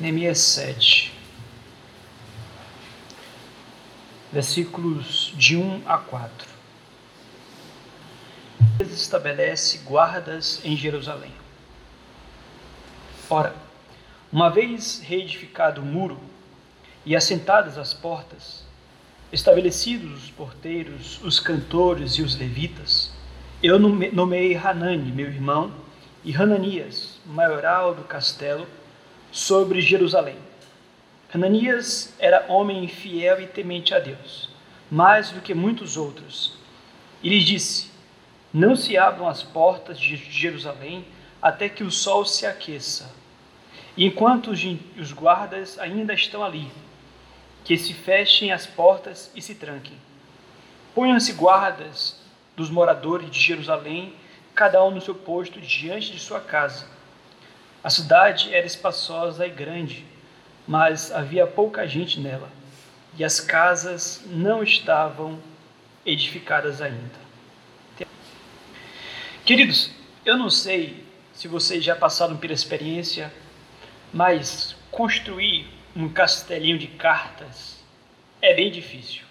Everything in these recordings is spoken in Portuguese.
Neemias 7, versículos de 1 a 4. Estabelece guardas em Jerusalém. Ora, uma vez reedificado o muro e assentadas as portas, estabelecidos os porteiros, os cantores e os levitas, eu nomeei Hanani, meu irmão, e Hananias, maioral do castelo, sobre Jerusalém. Hananias era homem fiel e temente a Deus, mais do que muitos outros. E lhes disse: Não se abram as portas de Jerusalém até que o sol se aqueça. E enquanto os guardas ainda estão ali, que se fechem as portas e se tranquem. Ponham-se guardas dos moradores de Jerusalém, cada um no seu posto diante de sua casa a cidade era espaçosa e grande, mas havia pouca gente nela, e as casas não estavam edificadas ainda. Queridos, eu não sei se vocês já passaram pela experiência, mas construir um castelinho de cartas é bem difícil.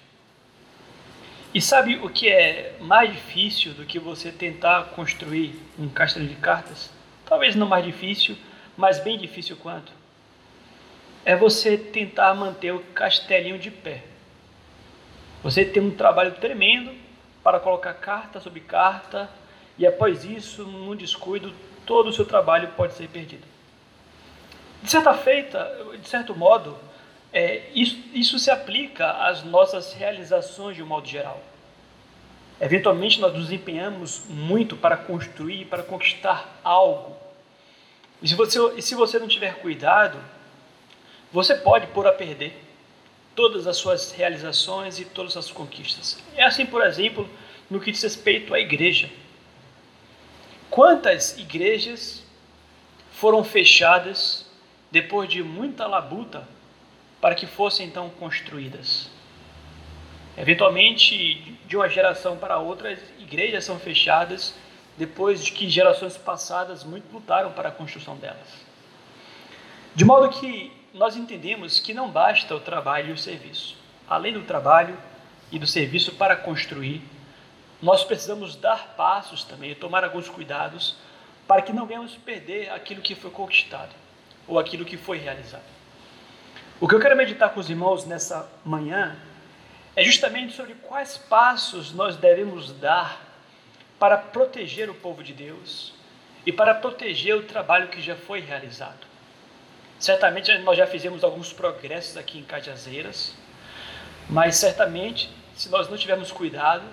E sabe o que é mais difícil do que você tentar construir um castelinho de cartas? talvez não mais difícil, mas bem difícil quanto, é você tentar manter o castelinho de pé. Você tem um trabalho tremendo para colocar carta sobre carta, e após isso, num descuido, todo o seu trabalho pode ser perdido. De certa feita, de certo modo, é, isso, isso se aplica às nossas realizações de um modo geral. Eventualmente nós nos empenhamos muito para construir, para conquistar algo. E se você, e se você não tiver cuidado, você pode pôr a perder todas as suas realizações e todas as suas conquistas. É assim, por exemplo, no que diz respeito à igreja. Quantas igrejas foram fechadas depois de muita labuta para que fossem então construídas? Eventualmente, de uma geração para outra, igrejas são fechadas depois de que gerações passadas muito lutaram para a construção delas. De modo que nós entendemos que não basta o trabalho e o serviço. Além do trabalho e do serviço para construir, nós precisamos dar passos também, tomar alguns cuidados para que não venhamos perder aquilo que foi conquistado ou aquilo que foi realizado. O que eu quero meditar com os irmãos nessa manhã é justamente sobre quais passos nós devemos dar para proteger o povo de Deus e para proteger o trabalho que já foi realizado. Certamente nós já fizemos alguns progressos aqui em Cajazeiras, mas certamente, se nós não tivermos cuidado,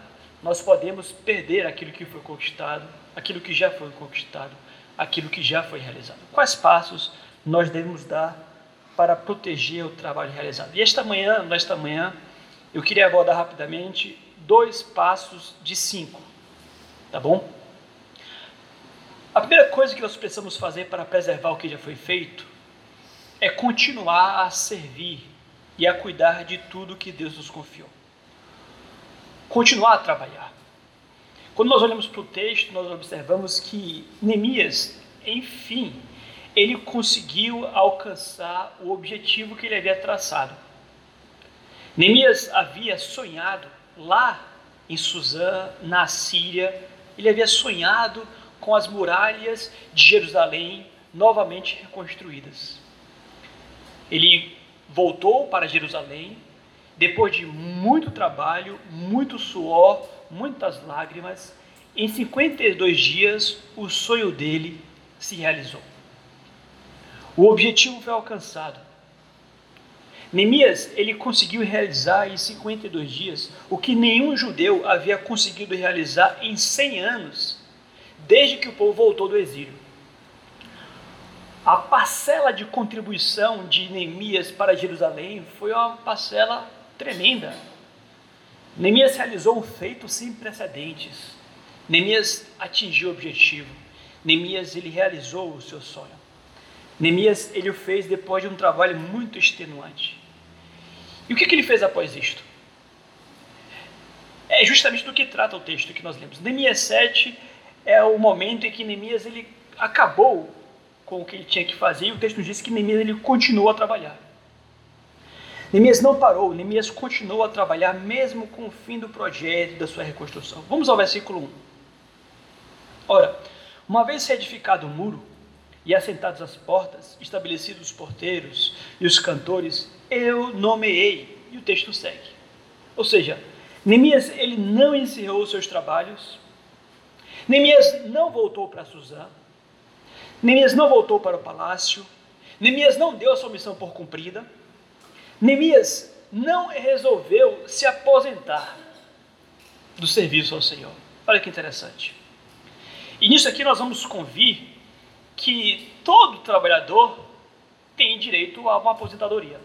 nós podemos perder aquilo que foi conquistado, aquilo que já foi conquistado, aquilo que já foi realizado. Quais passos nós devemos dar para proteger o trabalho realizado? E esta manhã, nesta manhã, eu queria abordar rapidamente dois passos de cinco, tá bom? A primeira coisa que nós precisamos fazer para preservar o que já foi feito é continuar a servir e a cuidar de tudo que Deus nos confiou. Continuar a trabalhar. Quando nós olhamos para o texto, nós observamos que Neemias, enfim, ele conseguiu alcançar o objetivo que ele havia traçado. Neemias havia sonhado lá em Suzã, na Síria, ele havia sonhado com as muralhas de Jerusalém novamente reconstruídas. Ele voltou para Jerusalém, depois de muito trabalho, muito suor, muitas lágrimas, em 52 dias o sonho dele se realizou. O objetivo foi alcançado. Neemias, ele conseguiu realizar em 52 dias o que nenhum judeu havia conseguido realizar em 100 anos, desde que o povo voltou do exílio. A parcela de contribuição de Neemias para Jerusalém foi uma parcela tremenda. Neemias realizou um feito sem precedentes. Neemias atingiu o objetivo. Neemias ele realizou o seu sonho. Neemias ele o fez depois de um trabalho muito extenuante. E o que, que ele fez após isto? É justamente do que trata o texto que nós lemos. Neemias 7 é o momento em que Neemias ele acabou com o que ele tinha que fazer, e o texto diz que Neemias ele continuou a trabalhar. Neemias não parou, Neemias continuou a trabalhar mesmo com o fim do projeto da sua reconstrução. Vamos ao versículo 1. Ora, uma vez reedificado o muro e assentados as portas, estabelecidos os porteiros e os cantores, eu nomeei. E o texto segue. Ou seja, Neemias ele não encerrou seus trabalhos, Neemias não voltou para Suzã, Neemias não voltou para o palácio, Neemias não deu a sua missão por cumprida, Neemias não resolveu se aposentar do serviço ao Senhor. Olha que interessante. E nisso aqui nós vamos convir que todo trabalhador tem direito a uma aposentadoria.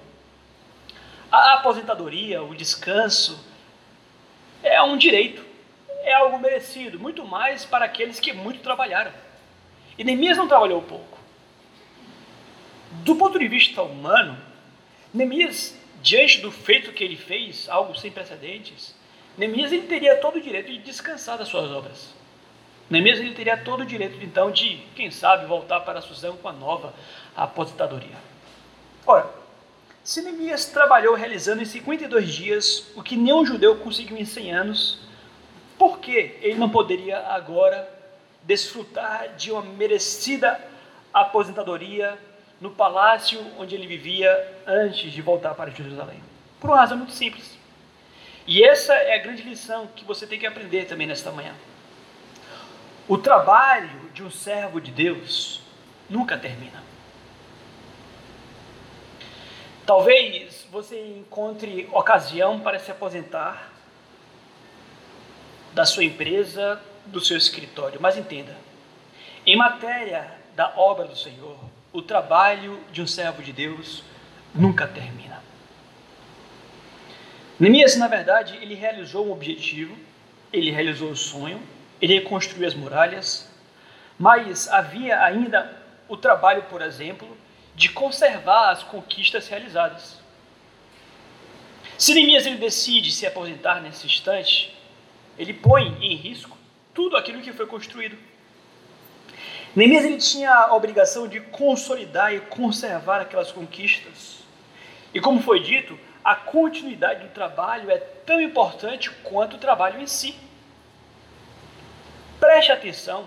A aposentadoria, o descanso, é um direito, é algo merecido, muito mais para aqueles que muito trabalharam. E Neemias não trabalhou pouco. Do ponto de vista humano, Neemias, diante do feito que ele fez, algo sem precedentes, Neemias ele teria todo o direito de descansar das suas obras. Neemias ele teria todo o direito, então, de, quem sabe, voltar para Suzão com a nova aposentadoria. Ora, se Neemias trabalhou realizando em 52 dias o que nenhum judeu conseguiu em 100 anos, por que ele não poderia agora desfrutar de uma merecida aposentadoria no palácio onde ele vivia antes de voltar para Jerusalém? Por uma razão muito simples. E essa é a grande lição que você tem que aprender também nesta manhã. O trabalho de um servo de Deus nunca termina. Talvez você encontre ocasião para se aposentar da sua empresa, do seu escritório, mas entenda: em matéria da obra do Senhor, o trabalho de um servo de Deus nunca termina. Neemias, na verdade, ele realizou um objetivo, ele realizou o um sonho, ele reconstruiu as muralhas, mas havia ainda o trabalho, por exemplo, de conservar as conquistas realizadas. Se Neemias ele decide se aposentar nesse instante, ele põe em risco tudo aquilo que foi construído. Neemias ele tinha a obrigação de consolidar e conservar aquelas conquistas. E como foi dito, a continuidade do trabalho é tão importante quanto o trabalho em si. Preste atenção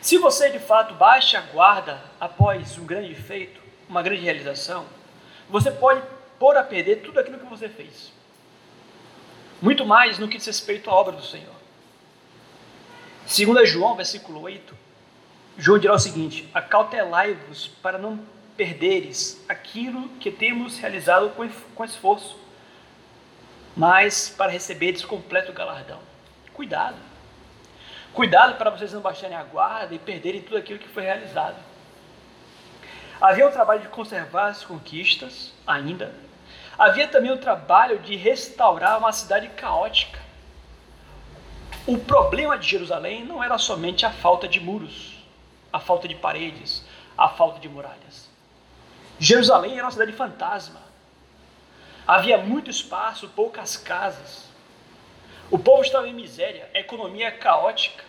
se você de fato baixa a guarda após um grande feito, uma grande realização, você pode pôr a perder tudo aquilo que você fez. Muito mais no que diz respeito à obra do Senhor. Segundo João, versículo 8, João dirá o seguinte: Acautelai-vos para não perderes aquilo que temos realizado com esforço, mas para receberes completo galardão. Cuidado. Cuidado para vocês não baixarem a guarda e perderem tudo aquilo que foi realizado. Havia o trabalho de conservar as conquistas, ainda. Havia também o trabalho de restaurar uma cidade caótica. O problema de Jerusalém não era somente a falta de muros, a falta de paredes, a falta de muralhas. Jerusalém era uma cidade fantasma. Havia muito espaço, poucas casas. O povo estava em miséria, a economia caótica.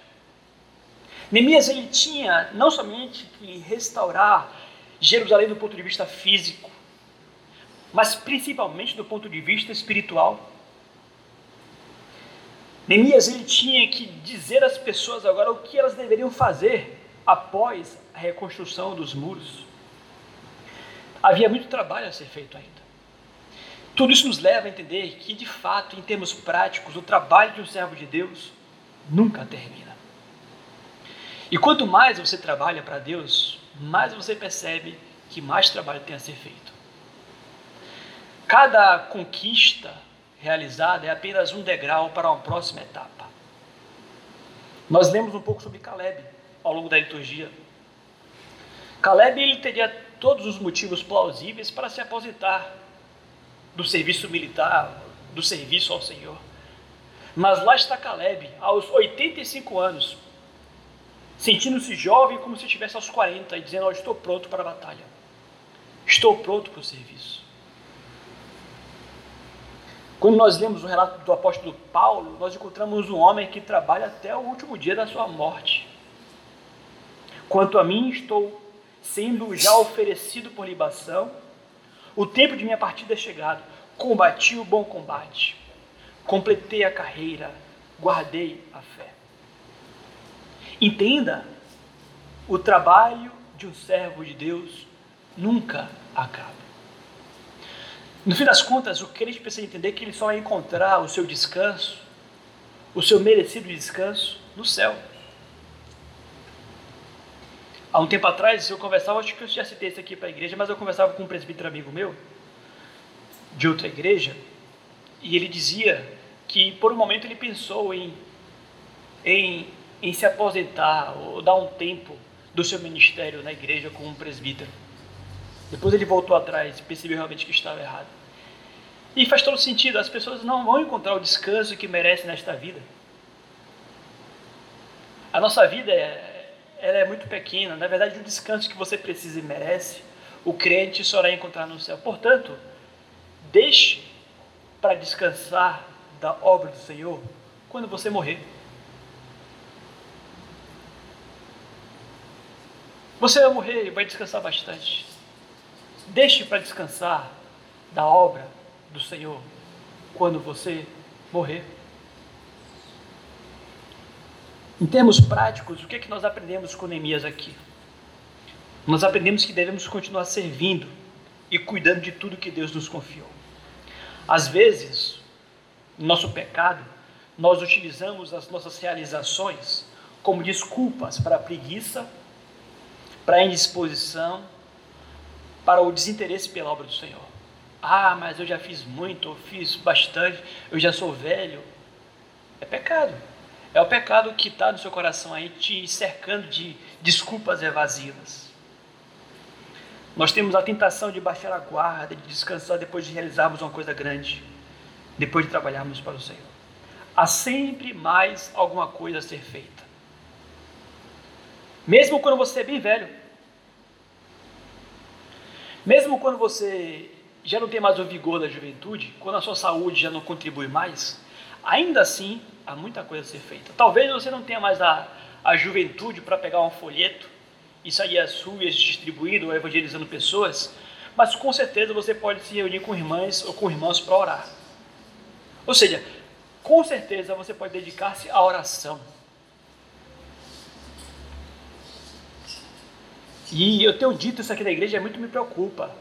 Neemias ele tinha não somente que restaurar Jerusalém do ponto de vista físico, mas principalmente do ponto de vista espiritual. Neemias ele tinha que dizer às pessoas agora o que elas deveriam fazer após a reconstrução dos muros. Havia muito trabalho a ser feito ainda. Tudo isso nos leva a entender que, de fato, em termos práticos, o trabalho de um servo de Deus nunca termina. E quanto mais você trabalha para Deus, mais você percebe que mais trabalho tem a ser feito. Cada conquista realizada é apenas um degrau para uma próxima etapa. Nós lemos um pouco sobre Caleb ao longo da liturgia. Caleb ele teria todos os motivos plausíveis para se aposentar do serviço militar, do serviço ao Senhor. Mas lá está Caleb, aos 85 anos, sentindo-se jovem como se estivesse aos 40 e dizendo: oh, Estou pronto para a batalha, estou pronto para o serviço. Quando nós lemos o relato do apóstolo Paulo, nós encontramos um homem que trabalha até o último dia da sua morte. Quanto a mim, estou sendo já oferecido por libação. O tempo de minha partida é chegado. Combati o bom combate. Completei a carreira. Guardei a fé. Entenda, o trabalho de um servo de Deus nunca acaba. No fim das contas, o crente precisa entender que ele só vai encontrar o seu descanso, o seu merecido descanso, no céu. Há um tempo atrás eu conversava, acho que eu já citei isso aqui para a igreja, mas eu conversava com um presbítero amigo meu, de outra igreja, e ele dizia que por um momento ele pensou em, em, em se aposentar ou dar um tempo do seu ministério na igreja como um presbítero. Depois ele voltou atrás e percebeu realmente que estava errado. E faz todo sentido, as pessoas não vão encontrar o descanso que merecem nesta vida. A nossa vida é, ela é muito pequena. Na verdade, o descanso que você precisa e merece, o crente só irá encontrar no céu. Portanto, deixe para descansar da obra do Senhor quando você morrer. Você vai morrer e vai descansar bastante. Deixe para descansar da obra do Senhor quando você morrer. Em termos práticos, o que é que nós aprendemos com Neemias aqui? Nós aprendemos que devemos continuar servindo e cuidando de tudo que Deus nos confiou. Às vezes, no nosso pecado, nós utilizamos as nossas realizações como desculpas para a preguiça, para a indisposição, para o desinteresse pela obra do Senhor. Ah, mas eu já fiz muito, eu fiz bastante, eu já sou velho. É pecado. É o pecado que está no seu coração aí te cercando de desculpas evasivas. Nós temos a tentação de baixar a guarda, de descansar depois de realizarmos uma coisa grande, depois de trabalharmos para o Senhor. Há sempre mais alguma coisa a ser feita. Mesmo quando você é bem velho, mesmo quando você já não tem mais o vigor da juventude, quando a sua saúde já não contribui mais, ainda assim há muita coisa a ser feita. Talvez você não tenha mais a, a juventude para pegar um folheto às ruas distribuindo ou evangelizando pessoas, mas com certeza você pode se reunir com irmãs ou com irmãos para orar. Ou seja, com certeza você pode dedicar-se à oração. E eu tenho dito isso aqui na igreja, muito me preocupa.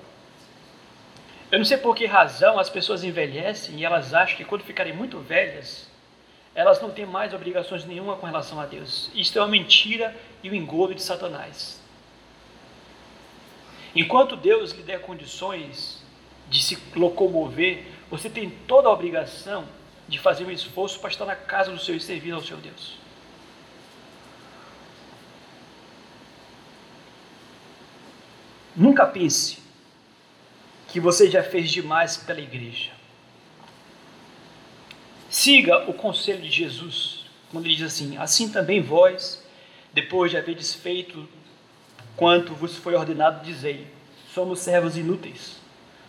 Eu não sei por que razão as pessoas envelhecem e elas acham que quando ficarem muito velhas, elas não têm mais obrigações nenhuma com relação a Deus. Isto é uma mentira e um engodo de Satanás. Enquanto Deus lhe der condições de se locomover, você tem toda a obrigação de fazer um esforço para estar na casa do Senhor e servir ao seu Deus. Nunca pense que você já fez demais pela igreja. Siga o conselho de Jesus, quando ele diz assim: Assim também vós, depois de haver feito quanto vos foi ordenado, dizei: Somos servos inúteis,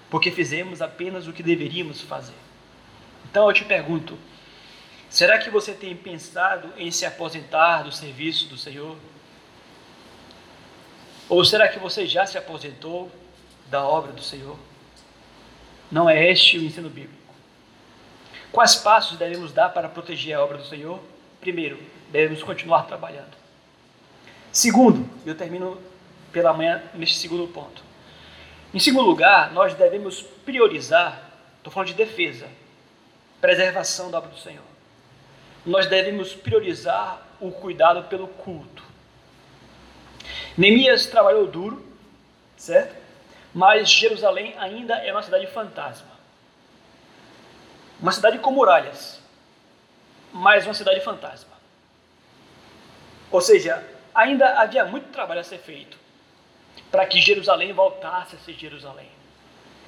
porque fizemos apenas o que deveríamos fazer. Então eu te pergunto: será que você tem pensado em se aposentar do serviço do Senhor? Ou será que você já se aposentou da obra do Senhor? Não é este o ensino bíblico. Quais passos devemos dar para proteger a obra do Senhor? Primeiro, devemos continuar trabalhando. Segundo, eu termino pela manhã neste segundo ponto. Em segundo lugar, nós devemos priorizar, estou falando de defesa, preservação da obra do Senhor. Nós devemos priorizar o cuidado pelo culto. Neemias trabalhou duro, certo? Mas Jerusalém ainda é uma cidade fantasma. Uma cidade com muralhas, mas uma cidade fantasma. Ou seja, ainda havia muito trabalho a ser feito para que Jerusalém voltasse a ser Jerusalém.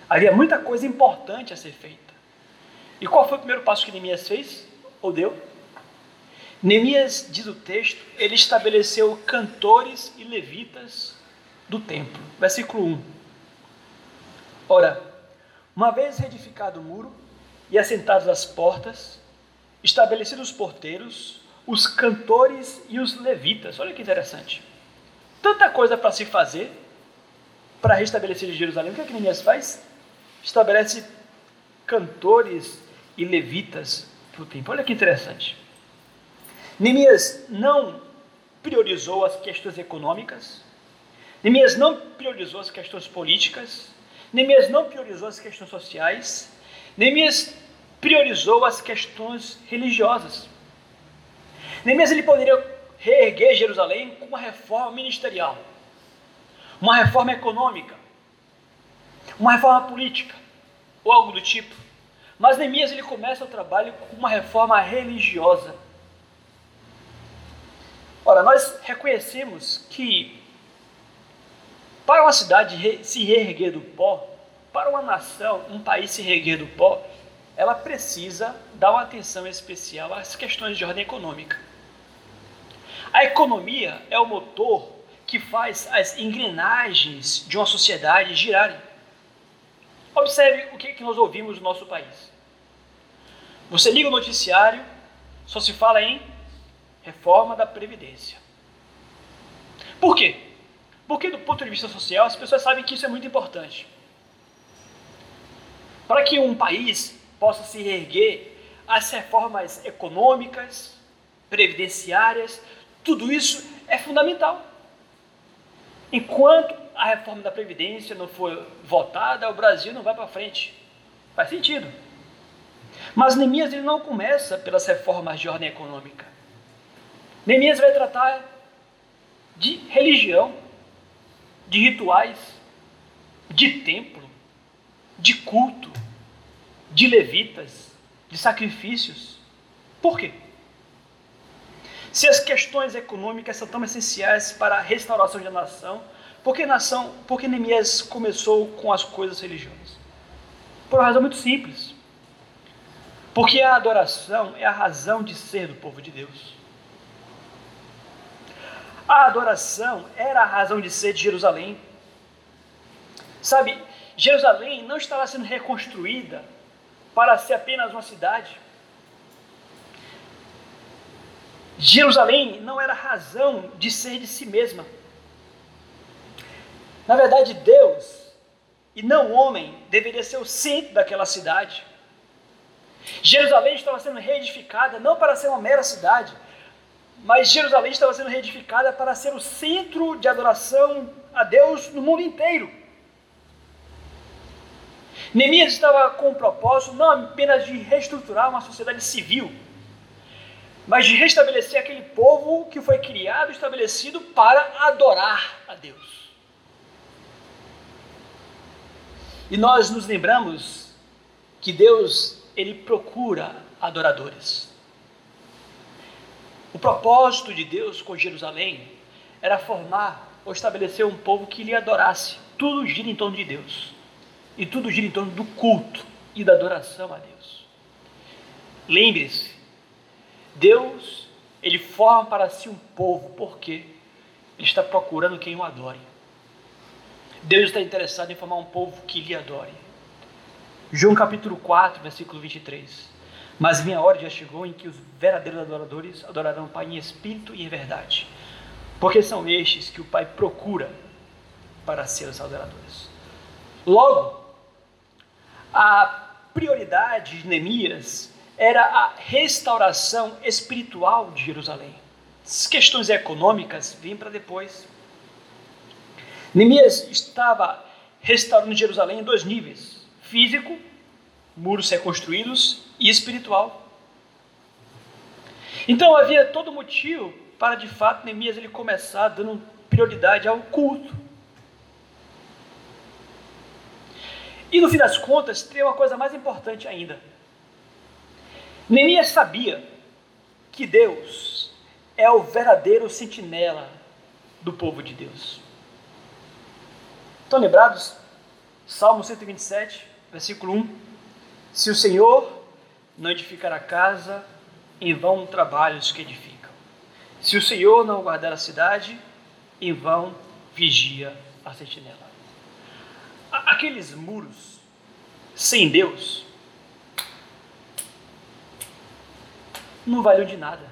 Havia muita coisa importante a ser feita. E qual foi o primeiro passo que Neemias fez? Ou deu? Neemias, diz o texto, ele estabeleceu cantores e levitas do templo. Versículo 1. Ora, uma vez reedificado o muro, e assentados às portas, estabelecidos os porteiros, os cantores e os levitas. Olha que interessante. tanta coisa para se fazer para restabelecer Jerusalém. O que, é que Neemias faz? Estabelece cantores e levitas para o templo. Olha que interessante. Neemias não priorizou as questões econômicas, Neemias não priorizou as questões políticas, Neemias não priorizou as questões sociais, Neemias priorizou as questões religiosas. Neemias ele poderia reerguer Jerusalém com uma reforma ministerial, uma reforma econômica, uma reforma política ou algo do tipo. Mas Neemias ele começa o trabalho com uma reforma religiosa. Ora, nós reconhecemos que para uma cidade se reerguer do pó, para uma nação, um país se reerguer do pó, ela precisa dar uma atenção especial às questões de ordem econômica. A economia é o motor que faz as engrenagens de uma sociedade girarem. Observe o que nós ouvimos no nosso país. Você liga o noticiário, só se fala em reforma da Previdência. Por quê? Porque, do ponto de vista social, as pessoas sabem que isso é muito importante. Para que um país possa se reerguer, as reformas econômicas, previdenciárias, tudo isso é fundamental. Enquanto a reforma da Previdência não for votada, o Brasil não vai para frente. Faz sentido. Mas Neemias ele não começa pelas reformas de ordem econômica. Neemias vai tratar de religião, de rituais, de templo, de culto, de levitas, de sacrifícios. Por quê? Se as questões econômicas são tão essenciais para a restauração da nação, por que nação, por que Neemias começou com as coisas religiosas? Por uma razão muito simples. Porque a adoração é a razão de ser do povo de Deus. A adoração era a razão de ser de Jerusalém. Sabe, Jerusalém não estava sendo reconstruída para ser apenas uma cidade. Jerusalém não era razão de ser de si mesma. Na verdade, Deus e não o homem deveria ser o centro daquela cidade. Jerusalém estava sendo reedificada não para ser uma mera cidade, mas Jerusalém estava sendo reedificada para ser o centro de adoração a Deus no mundo inteiro. Neemias estava com o propósito não apenas de reestruturar uma sociedade civil, mas de restabelecer aquele povo que foi criado estabelecido para adorar a Deus. E nós nos lembramos que Deus, ele procura adoradores. O propósito de Deus com Jerusalém era formar ou estabelecer um povo que lhe adorasse. Tudo gira em torno de Deus. E tudo gira em torno do culto e da adoração a Deus. Lembre-se, Deus, ele forma para si um povo, porque ele está procurando quem o adore. Deus está interessado em formar um povo que lhe adore. João capítulo 4, versículo 23. Mas minha hora já chegou em que os verdadeiros adoradores adorarão o Pai em espírito e em verdade, porque são estes que o Pai procura para ser os adoradores. Logo, a prioridade de Neemias era a restauração espiritual de Jerusalém. As questões econômicas vêm para depois. Neemias estava restaurando Jerusalém em dois níveis: físico, muros reconstruídos, e espiritual. Então havia todo motivo para de fato Neemias ele começar dando prioridade ao culto. E no fim das contas, tem uma coisa mais importante ainda. Neemias sabia que Deus é o verdadeiro sentinela do povo de Deus. Estão lembrados? Salmo 127, versículo 1. Se o Senhor não edificar a casa, em vão trabalhos que edificam. Se o Senhor não guardar a cidade, em vão vigia a sentinela. Aqueles muros sem Deus não valiam de nada.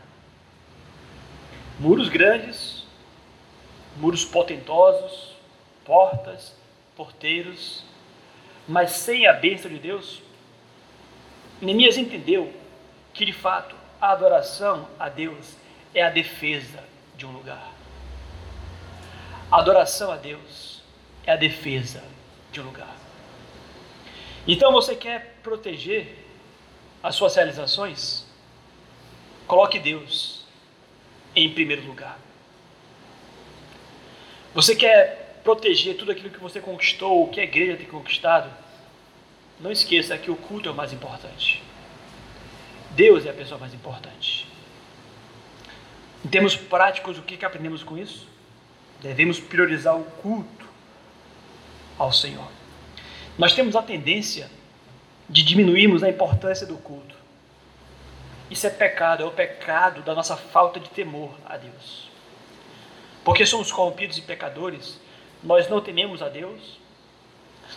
Muros grandes, muros potentosos, portas, porteiros, mas sem a bênção de Deus, Neemias entendeu que de fato a adoração a Deus é a defesa de um lugar. A adoração a Deus é a defesa de um lugar. Então você quer proteger as suas realizações? Coloque Deus em primeiro lugar. Você quer proteger tudo aquilo que você conquistou, o que a igreja tem conquistado? Não esqueça que o culto é o mais importante. Deus é a pessoa mais importante. Em termos práticos, o que, que aprendemos com isso? Devemos priorizar o culto ao Senhor. Nós temos a tendência de diminuirmos a importância do culto. Isso é pecado, é o pecado da nossa falta de temor a Deus. Porque somos corrompidos e pecadores, nós não tememos a Deus,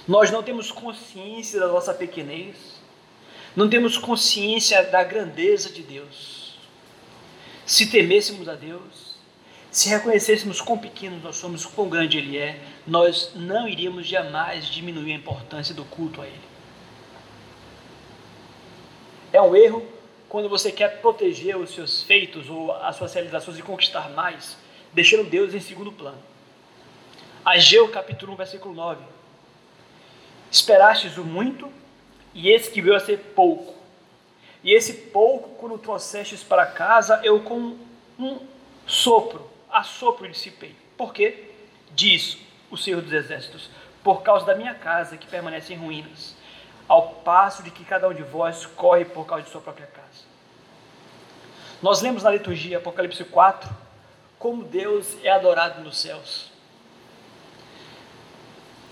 nós não temos consciência da nossa pequenez, não temos consciência da grandeza de Deus. Se temêssemos a Deus, se reconhecêssemos quão pequenos nós somos, quão grande Ele é, nós não iríamos jamais diminuir a importância do culto a Ele. É um erro quando você quer proteger os seus feitos ou as suas realizações e conquistar mais, deixando Deus em segundo plano. Ageu capítulo 1, versículo 9. Esperastes o muito, e esse que veio a ser pouco. E esse pouco, quando trouxestes para casa, eu com um sopro, assopro dissipei. Por quê? Diz o Senhor dos Exércitos, por causa da minha casa que permanece em ruínas, ao passo de que cada um de vós corre por causa de sua própria casa. Nós lemos na liturgia Apocalipse 4 como Deus é adorado nos céus.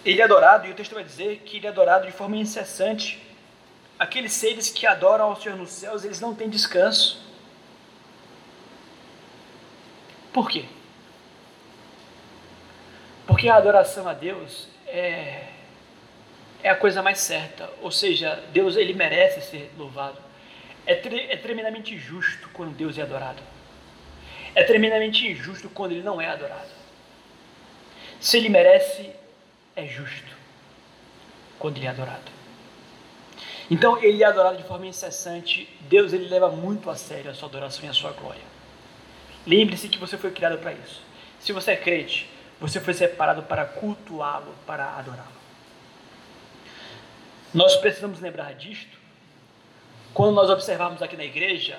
Ele é adorado, e o texto vai dizer que ele é adorado de forma incessante. Aqueles seres que adoram ao Senhor nos céus, eles não têm descanso. Por quê? Porque a adoração a Deus é, é a coisa mais certa. Ou seja, Deus ele merece ser louvado. É, tre é tremendamente justo quando Deus é adorado. É tremendamente injusto quando ele não é adorado. Se ele merece, é justo quando ele é adorado. Então ele é adorado de forma incessante. Deus ele leva muito a sério a sua adoração e a sua glória. Lembre-se que você foi criado para isso. Se você é crente, você foi separado para cultuá-lo, para adorá-lo. Nós precisamos lembrar disto quando nós observarmos aqui na igreja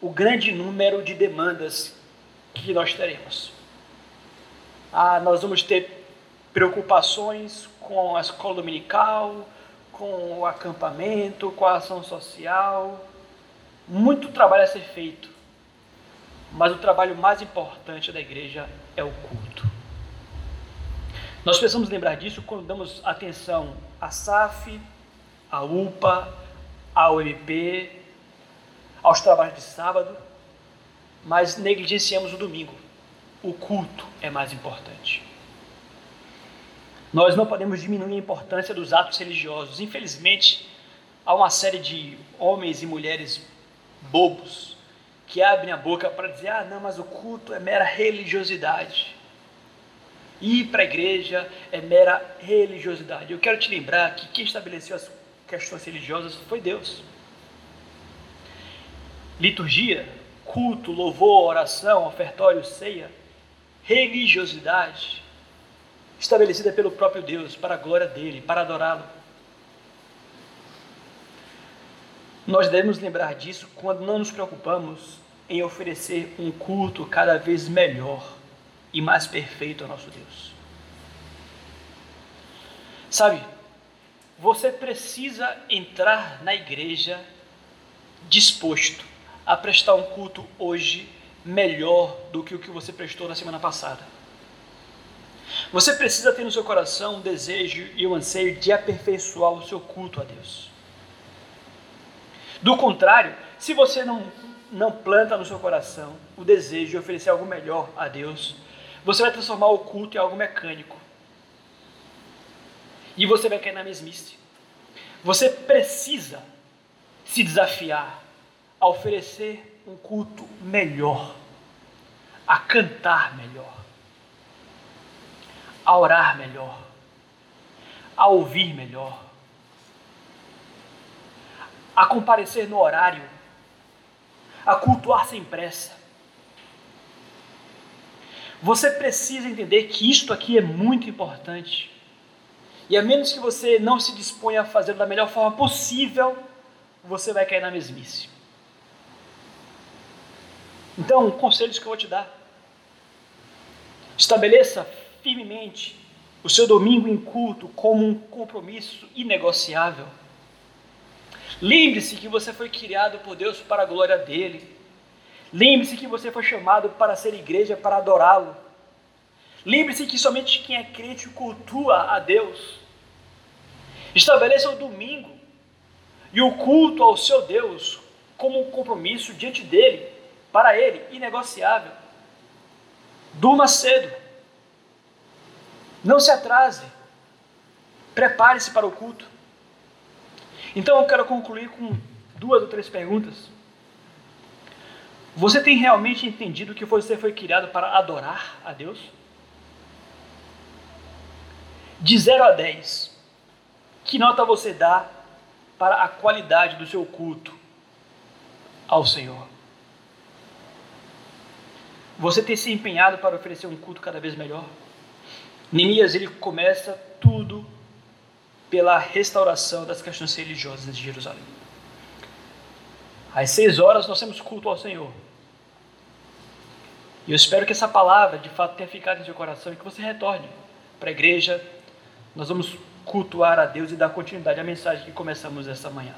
o grande número de demandas que nós teremos. Ah, nós vamos ter preocupações com a escola dominical, com o acampamento, com a ação social. Muito trabalho a ser feito, mas o trabalho mais importante da igreja é o culto. Nós precisamos lembrar disso quando damos atenção à SAF, à UPA, ao MP, aos trabalhos de sábado, mas negligenciamos o domingo. O culto é mais importante. Nós não podemos diminuir a importância dos atos religiosos. Infelizmente, há uma série de homens e mulheres bobos que abrem a boca para dizer: ah, não, mas o culto é mera religiosidade. Ir para a igreja é mera religiosidade. Eu quero te lembrar que quem estabeleceu as questões religiosas foi Deus. Liturgia, culto, louvor, oração, ofertório, ceia, religiosidade estabelecida pelo próprio Deus, para a glória dele, para adorá-lo. Nós devemos lembrar disso quando não nos preocupamos em oferecer um culto cada vez melhor e mais perfeito ao nosso Deus. Sabe, você precisa entrar na igreja disposto a prestar um culto hoje melhor do que o que você prestou na semana passada. Você precisa ter no seu coração um desejo e um anseio de aperfeiçoar o seu culto a Deus. Do contrário, se você não, não planta no seu coração o desejo de oferecer algo melhor a Deus, você vai transformar o culto em algo mecânico. E você vai cair na mesmice. Você precisa se desafiar a oferecer um culto melhor, a cantar melhor a orar melhor, a ouvir melhor, a comparecer no horário, a cultuar sem pressa. Você precisa entender que isto aqui é muito importante. E a menos que você não se disponha a fazer da melhor forma possível, você vai cair na mesmice. Então, conselhos que eu vou te dar. Estabeleça firmemente o seu domingo em culto como um compromisso inegociável. Lembre-se que você foi criado por Deus para a glória dele. Lembre-se que você foi chamado para ser igreja, para adorá-lo. Lembre-se que somente quem é crente cultua a Deus. Estabeleça o domingo e o culto ao seu Deus como um compromisso diante dele, para ele, inegociável. Durma cedo. Não se atrase. Prepare-se para o culto. Então eu quero concluir com duas ou três perguntas. Você tem realmente entendido que você foi criado para adorar a Deus? De 0 a 10, que nota você dá para a qualidade do seu culto ao Senhor? Você tem se empenhado para oferecer um culto cada vez melhor? Neemias ele começa tudo pela restauração das questões religiosas de Jerusalém. Às seis horas nós temos culto ao Senhor. E eu espero que essa palavra de fato tenha ficado em seu coração e que você retorne para a igreja. Nós vamos cultuar a Deus e dar continuidade à mensagem que começamos essa manhã.